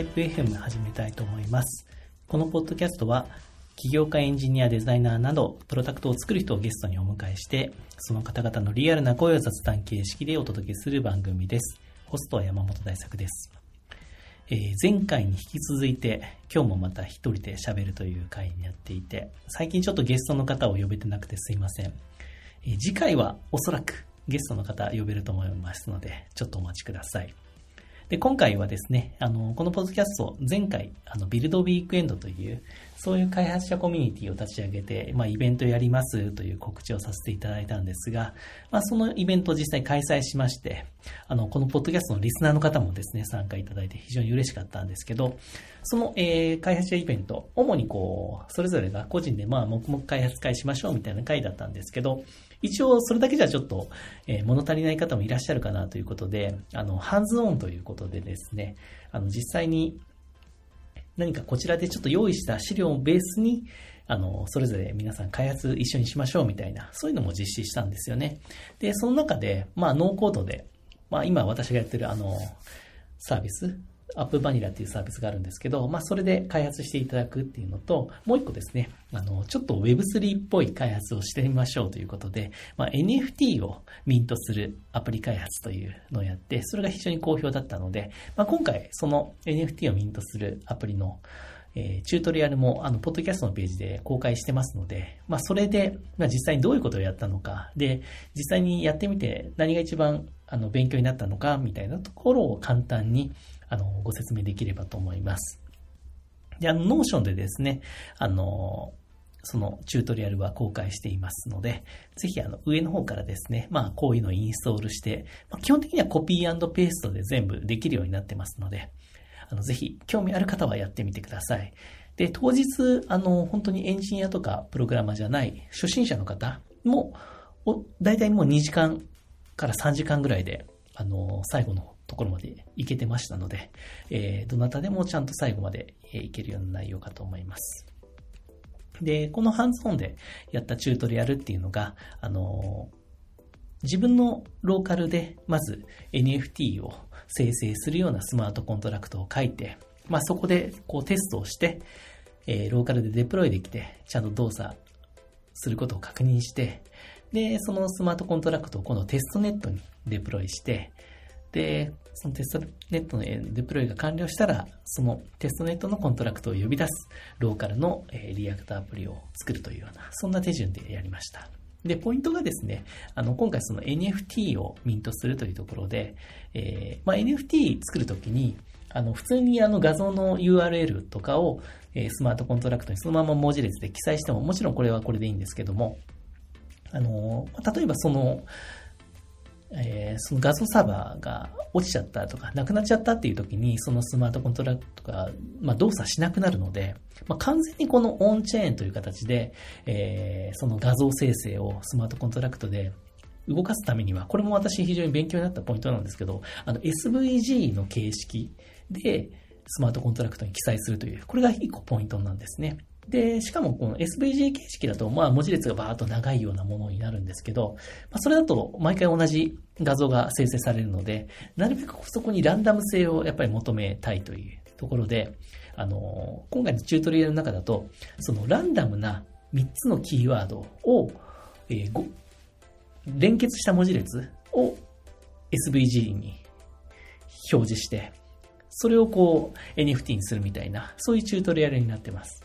イプ FM 始めたいと思います。このポッドキャストは、起業家、エンジニア、デザイナーなど、プロダクトを作る人をゲストにお迎えして、その方々のリアルな声を雑談形式でお届けする番組です。ホストは山本大作です。えー、前回に引き続いて、今日もまた一人で喋るという回になっていて、最近ちょっとゲストの方を呼べてなくてすいません。えー、次回はおそらくゲストの方呼べると思いますので、ちょっとお待ちください。で、今回はですね、あの、このポッドキャスト、前回、あの、ビルドウィークエンドという、そういう開発者コミュニティを立ち上げて、まあ、イベントやりますという告知をさせていただいたんですが、まあ、そのイベントを実際開催しまして、あの、このポッドキャストのリスナーの方もですね、参加いただいて非常に嬉しかったんですけど、その、えー、開発者イベント、主にこう、それぞれが個人で、まあ、黙々開発会しましょうみたいな会だったんですけど、一応それだけじゃちょっと、えー、物足りない方もいらっしゃるかなということで、あの、ハンズオンということでですね、あの、実際に何かこちらでちょっと用意した資料をベースに、あの、それぞれ皆さん開発一緒にしましょうみたいな、そういうのも実施したんですよね。で、その中で、まあ、ノーコードで、まあ、今私がやってるあの、サービス、アップバニラっていうサービスがあるんですけど、まあ、それで開発していただくっていうのと、もう一個ですね、あの、ちょっと Web3 っぽい開発をしてみましょうということで、まあ、NFT をミントするアプリ開発というのをやって、それが非常に好評だったので、まあ、今回、その NFT をミントするアプリのえー、チュートリアルも、あの、ポッドキャストのページで公開してますので、まあ、それで、まあ、実際にどういうことをやったのか、で、実際にやってみて何が一番、あの、勉強になったのか、みたいなところを簡単に、あの、ご説明できればと思います。で、あの、 Notion でですね、あの、そのチュートリアルは公開していますので、ぜひあの上の方からですね、まあこういうのをインストールして、まあ、基本的にはコピーペーストで全部できるようになってますので、あのぜひ興味ある方はやってみてください。で、当日、あの、本当にエンジニアとかプログラマーじゃない初心者の方も、大体もう2時間から3時間ぐらいで、あの、最後のところまでいけてましたので、えー、どなたでもちゃんと最後までいけるような内容かと思います。で、このハンズオンでやったチュートリアルっていうのが、あの自分のローカルでまず NFT を生成するようなスマートコントラクトを書いて、まあ、そこでこうテストをして、えー、ローカルでデプロイできて、ちゃんと動作することを確認して、で、そのスマートコントラクトを今度テストネットにデプロイして、で、そのテストネットのデプロイが完了したら、そのテストネットのコントラクトを呼び出すローカルの React アプリを作るというような、そんな手順でやりました。で、ポイントがですね、あの、今回その NFT をミントするというところで、えー、まあ、NFT 作るときに、あの、普通にあの画像の URL とかを、えー、スマートコントラクトにそのまま文字列で記載しても、もちろんこれはこれでいいんですけども、あの、例えばその、えー、その画像サーバーが落ちちゃったとか、なくなっちゃったっていう時に、そのスマートコントラクトが、まあ、動作しなくなるので、まあ、完全にこのオンチェーンという形で、えー、その画像生成をスマートコントラクトで動かすためには、これも私非常に勉強になったポイントなんですけど、あの SVG の形式でスマートコントラクトに記載するという、これが一個ポイントなんですね。で、しかもこの SVG 形式だと、まあ文字列がバーっと長いようなものになるんですけど、まあそれだと毎回同じ画像が生成されるので、なるべくそこにランダム性をやっぱり求めたいというところで、あの、今回のチュートリアルの中だと、そのランダムな3つのキーワードを、えー、連結した文字列を SVG に表示して、それをこう NFT にするみたいな、そういうチュートリアルになってます。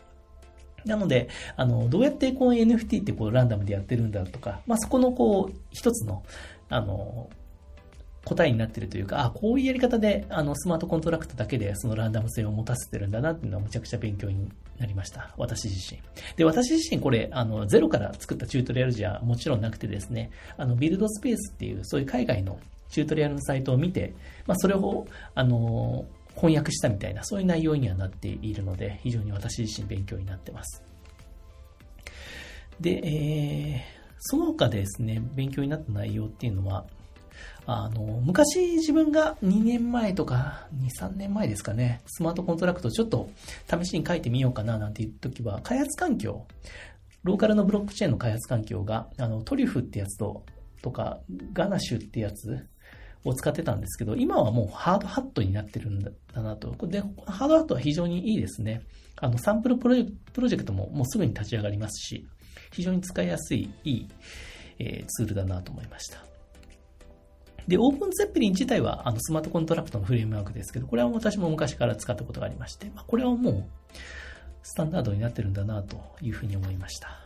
なので、あの、どうやってこう NFT ってこうランダムでやってるんだとか、まあ、そこのこう、一つの、あの、答えになってるというか、あ、こういうやり方で、あの、スマートコントラクトだけでそのランダム性を持たせてるんだなっていうのはむちゃくちゃ勉強になりました。私自身。で、私自身これ、あの、ゼロから作ったチュートリアルじゃもちろんなくてですね、あの、ビルドスペースっていう、そういう海外のチュートリアルのサイトを見て、まあ、それを、あの、翻訳したみたいな、そういう内容にはなっているので、非常に私自身勉強になってます。で、えー、その他ですね、勉強になった内容っていうのは、あの、昔自分が2年前とか2、3年前ですかね、スマートコントラクトちょっと試しに書いてみようかななんていう時は、開発環境、ローカルのブロックチェーンの開発環境が、あの、トリュフってやつと、とか、 Ganache ってやつを使ってたんですけど、今はもうハードハットになってるんだなと。で、 Hardhat は非常にいいですね。あの、サンプルプロジェクトももうすぐに立ち上がりますし、非常に使いやすい、いい、えー、ツールだなと思いました。で、 OpenZeppelin 自体はあのスマートコントラクトのフレームワークですけど、これは私も昔から使ったことがありまして、まあ、これはもうスタンダードになってるんだなというふうに思いました。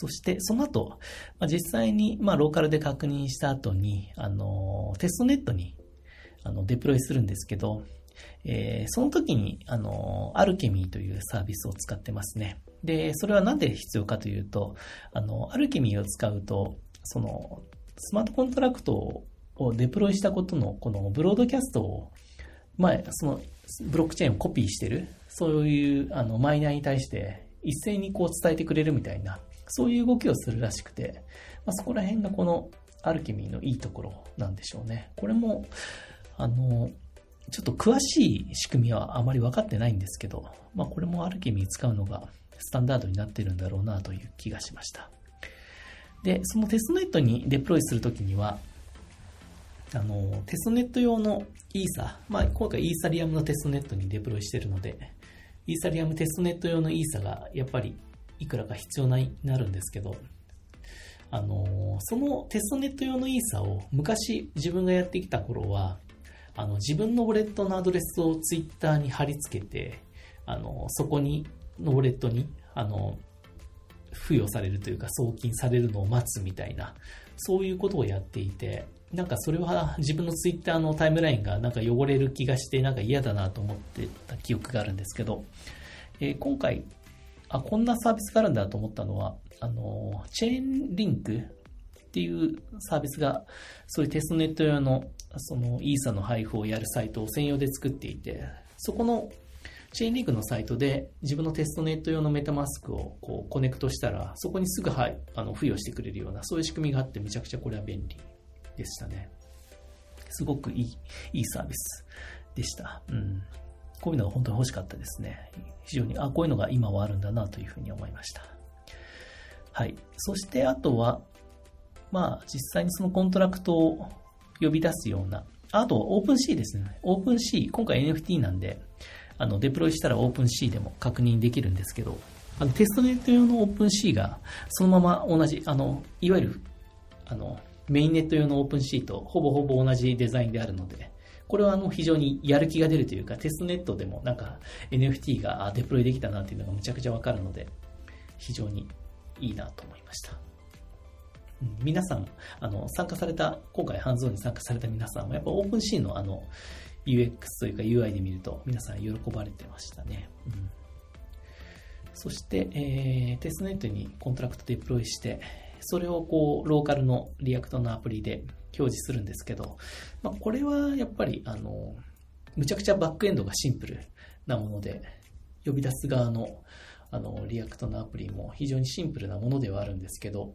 そして、その後、まあ、実際に、まあ、ローカルで確認した後に、あの、テストネットに、あの、デプロイするんですけど、えー、その時に、あの、 Alchemy というサービスを使ってますね。で、それはなんで必要かというと、あの、 Alchemy を使うと、その、スマートコントラクトをデプロイしたことの、このブロードキャストを、まあ、その、ブロックチェーンをコピーしてる、そういう、あの、マイナーに対して、一斉にこう伝えてくれるみたいな、そういう動きをするらしくて、まあ、そこら辺がこのアルケミーのいいところなんでしょうね。これも、あの、ちょっと詳しい仕組みはあまり分かってないんですけど、まあ、これもアルケミー使うのがスタンダードになってるんだろうなという気がしました。で、そのテストネットにデプロイするときには、あの、テストネット用のイーサ、まあ、今回イーサリアムのテストネットにデプロイしてるので、イーサリアムテストネット用のイーサがやっぱりいくらか必要になるんですけど、あの、そのテストネット用のイーサを昔自分がやってきた頃は、あの、自分のウォレットのアドレスをツイッターに貼り付けて、あの、そこに、のウォレットに、あの、付与されるというか送金されるのを待つみたいな、そういうことをやっていて、なんかそれは自分のツイッターのタイムラインがなんか汚れる気がしてなんか嫌だなと思ってた記憶があるんですけど、えー、今回、あ、こんなサービスがあるんだと思ったのは、あの、チェーンリンクっていうサービスが、そういうテストネット用の、そのイーサの配布をやるサイトを専用で作っていて、そこのチェーンリンクのサイトで自分のテストネット用のメタマスクをこうコネクトしたら、そこにすぐ、はい、あの付与してくれるような、そういう仕組みがあってめちゃくちゃこれは便利でしたね。すごくいい、いいサービスでした。うん。こういうのが本当に欲しかったですね。非常に、あ、こういうのが今はあるんだなというふうに思いました。はい。そしてあとは、まあ実際にそのコントラクトを呼び出すような、あと OpenSea ですね。 OpenSea、今回 NFT なんで、あのデプロイしたらオープン C でも確認できるんですけど、あのテストネット用のオープン C がそのまま同じ、あの、いわゆる、あの、メインネット用の OpenSea と、ほぼほぼ同じデザインであるので、これはあの非常にやる気が出るというか、テストネットでもなんか NFT がデプロイできたなっていうのがむちゃくちゃわかるので、非常にいいなと思いました。皆さん、あの、参加された、今回ハンズオンに参加された皆さんも、やっぱ OpenSea のあの、UX というか UI で見ると、皆さん喜ばれてましたね。うん、そして、えー、テストネットにコントラクトデプロイして、それをこう、ローカルの React のアプリで表示するんですけど、まあ、これはやっぱり、あの、むちゃくちゃバックエンドがシンプルなもので、呼び出す側の、あの、 React のアプリも非常にシンプルなものではあるんですけど、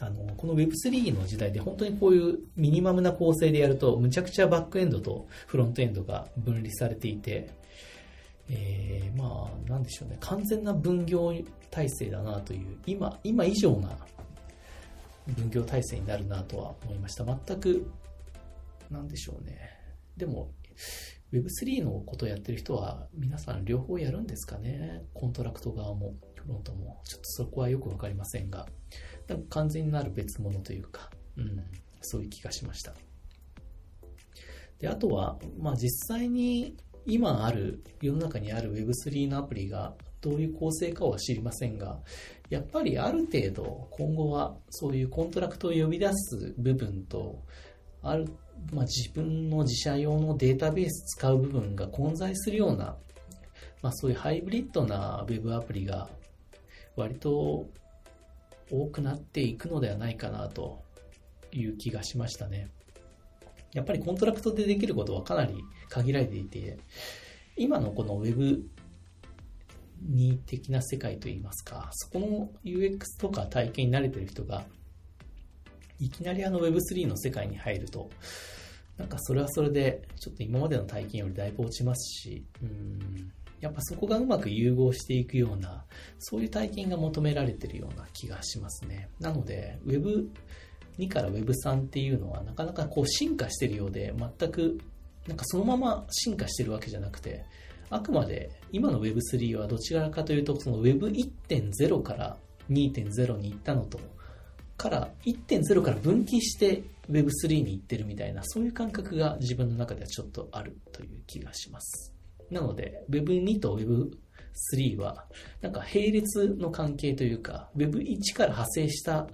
あの、この Web3 の時代で本当にこういうミニマムな構成でやると、むちゃくちゃバックエンドとフロントエンドが分離されていて、えー、まあ、なんでしょうね、完全な分業体制だなという、今、今以上な分業体制になるなとは思いました。全く、なんでしょうね。でも、Web3 のことをやってる人は皆さん両方やるんですかね。コントラクト側もフロントも。ちょっとそこはよくわかりませんが、でも完全なる別物というか、うん、そういう気がしました。で、あとは、まあ実際に今ある、世の中にある Web3 のアプリがどういう構成かは知りませんが、やっぱりある程度今後はそういうコントラクトを呼び出す部分と、ある、まあ、自分の自社用のデータベース使う部分が混在するような、まあ、そういうハイブリッドな Web アプリが割と多くなっていくのではないかなという気がしましたね。やっぱりコントラクトでできることはかなり限られていて、今のこの Web に的な世界といいますか、そこの UX とか体験に慣れてる人が、いきなりあの Web3 の世界に入ると、なんかそれはそれで、ちょっと今までの体験よりだいぶ落ちますし、うん、やっぱそこがうまく融合していくような、そういう体験が求められてるような気がしますね。なので、Web 2から Web3 っていうのはなかなかこう進化してるようで、全くなんかそのまま進化してるわけじゃなくて、あくまで今の Web3 はどちらかというと、その Web1.0 から2.0に行ったのと、から1.0から分岐して Web3 に行ってるみたいな、そういう感覚が自分の中ではちょっとあるという気がします。なので、Web2 と Web3 は、なんか並列の関係というか、Web1 から派生した、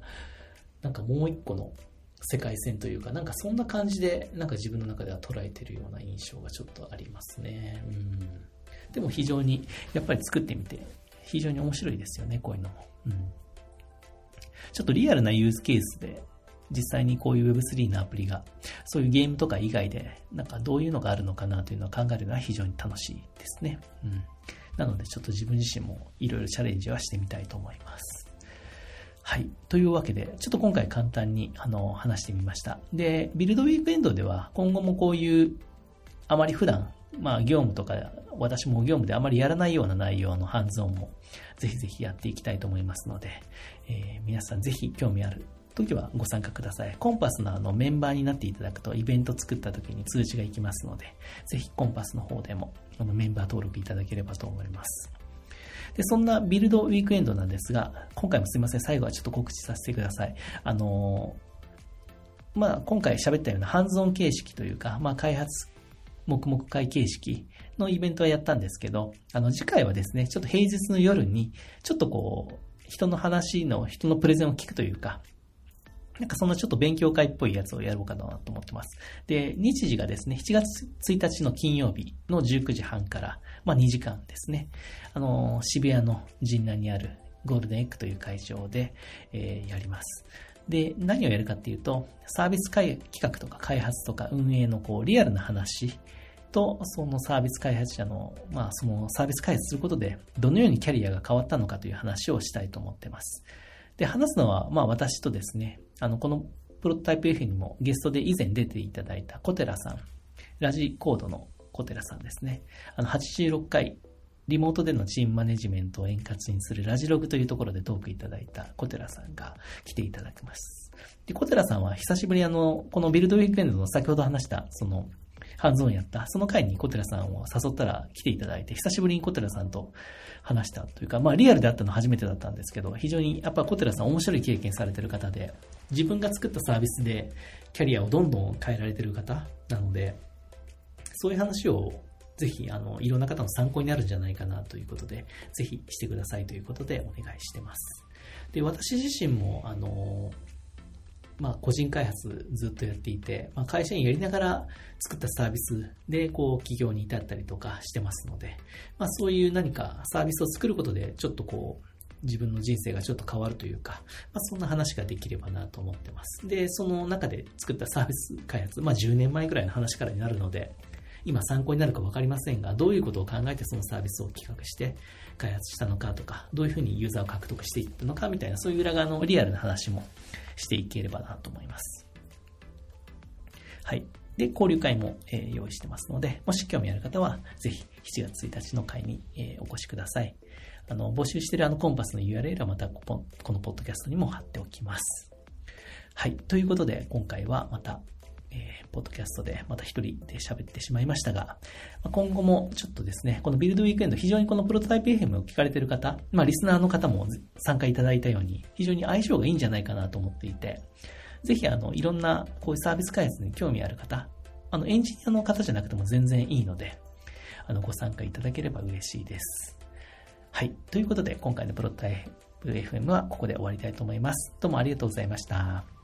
なんかもう一個の世界線というか、なんかそんな感じで、なんか自分の中では捉えてるような印象がちょっとありますね。うん。でも非常に、やっぱり作ってみて、非常に面白いですよね、こういうのも。うん。ちょっとリアルなユースケースで、実際にこういう Web3 のアプリが、そういうゲームとか以外で、なんかどういうのがあるのかなというのを考えるのは非常に楽しいですね。うん。なのでちょっと自分自身もいろいろチャレンジはしてみたいと思います。はい。というわけで、ちょっと今回簡単にあの話してみました。で、ビルドウィークエンドでは今後もこういうあまり普段、まあ業務とか私も業務であまりやらないような内容のハンズオンもぜひぜひやっていきたいと思いますので、えー、皆さんぜひ興味ある時はご参加ください。コンパスのあのメンバーになっていただくとイベント作った時に通知が行きますので、ぜひコンパスの方でもあのメンバー登録いただければと思います。で、そんなビルドウィークエンドなんですが、今回もすいません、最後はちょっと告知させてください。あのー、まあ、今回喋ったようなハンズオン形式というか、まあ、開発黙々会形式のイベントはやったんですけど、あの次回はですね、ちょっと平日の夜に、ちょっとこう、人の話の、人のプレゼンを聞くというか、なんかそんなちょっと勉強会っぽいやつをやろうかなと思ってます。で、日時がですね、7月1日の金曜日の19時半から、まあ2時間ですね。あの、渋谷の神南にあるゴールデンエッグという会場で、えー、やります。で、何をやるかっていうと、サービス企画とか開発とか運営のこうリアルな話と、そのサービス開発者の、まあそのサービス開発することで、どのようにキャリアが変わったのかという話をしたいと思ってます。で、話すのは、まあ私とですね、あの、このプロトタイプ F にもゲストで以前出ていただいた小寺さん、ラジコードの小寺さんですね。あの、86回、リモートでのチームマネジメントを円滑にするラジログというところでトークいただいた小寺さんが来ていただきます。で、小寺さんは久しぶりあの、このビルドウィークエンドの先ほど話した、その、ハンズオンやった、その回に小寺さんを誘ったら来ていただいて、久しぶりに小寺さんと話したというか、まあリアルで会ったの初めてだったんですけど、非常にやっぱ小寺さん面白い経験されてる方で、自分が作ったサービスでキャリアをどんどん変えられてる方なので、そういう話をぜひ、あの、いろんな方の参考になるんじゃないかなということで、ぜひしてくださいということでお願いしてます。で、私自身も、あの、まあ、個人開発ずっとやっていて、まあ、会社員やりながら作ったサービスで、こう、企業に至ったりとかしてますので、まあ、そういう何かサービスを作ることで、ちょっとこう、自分の人生がちょっと変わるというか、まあ、そんな話ができればなと思ってます。で、その中で作ったサービス開発、まあ、10年前ぐらいの話からになるので、今参考になるか分かりませんが、どういうことを考えてそのサービスを企画して開発したのかとか、どういうふうにユーザーを獲得していったのかみたいな、そういう裏側のリアルな話もしていければなと思います。はい。で、交流会も、えー、用意してますので、もし興味ある方は、ぜひ7月1日の会に、えー、お越しください。あの、募集しているあのコンパスの URL はまたこのポッドキャストにも貼っておきます。はい。ということで、今回はまた、えー、ポッドキャストでまた一人で喋ってしまいましたが、今後もちょっとですね、このビルドウィークエンド、非常にこのプロトタイプ FM を聞かれている方、まあリスナーの方も参加いただいたように、非常に相性がいいんじゃないかなと思っていて、ぜひあの、いろんなこういうサービス開発に興味ある方、あの、エンジニアの方じゃなくても全然いいので、あの、ご参加いただければ嬉しいです。はい。ということで、今回のプロトタイプ FM はここで終わりたいと思います。どうもありがとうございました。